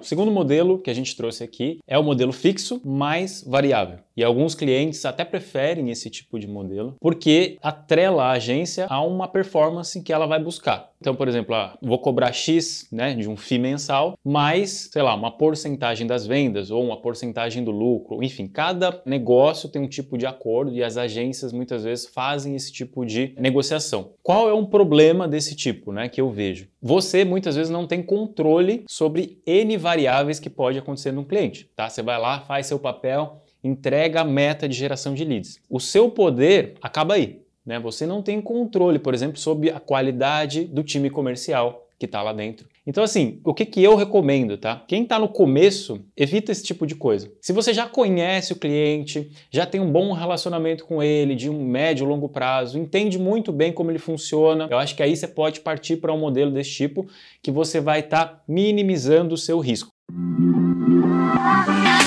O segundo modelo que a gente trouxe aqui é o modelo fixo mais variável. E alguns clientes até preferem esse tipo de modelo porque atrela a agência a uma performance que ela vai buscar. Então, por exemplo, ah, vou cobrar X né, de um FII mensal, mais, sei lá, uma porcentagem das vendas ou uma porcentagem do lucro. Enfim, cada negócio tem um tipo de acordo e as agências muitas vezes fazem esse tipo de negociação. Qual é um problema desse tipo né, que eu vejo? Você muitas vezes não tem controle sobre N variáveis que pode acontecer no cliente. Tá? Você vai lá, faz seu papel, entrega a meta de geração de leads. O seu poder acaba aí. Né? Você não tem controle, por exemplo, sobre a qualidade do time comercial que está lá dentro. Então, assim, o que, que eu recomendo, tá? Quem está no começo, evita esse tipo de coisa. Se você já conhece o cliente, já tem um bom relacionamento com ele, de um médio, longo prazo, entende muito bem como ele funciona, eu acho que aí você pode partir para um modelo desse tipo que você vai estar tá minimizando o seu risco.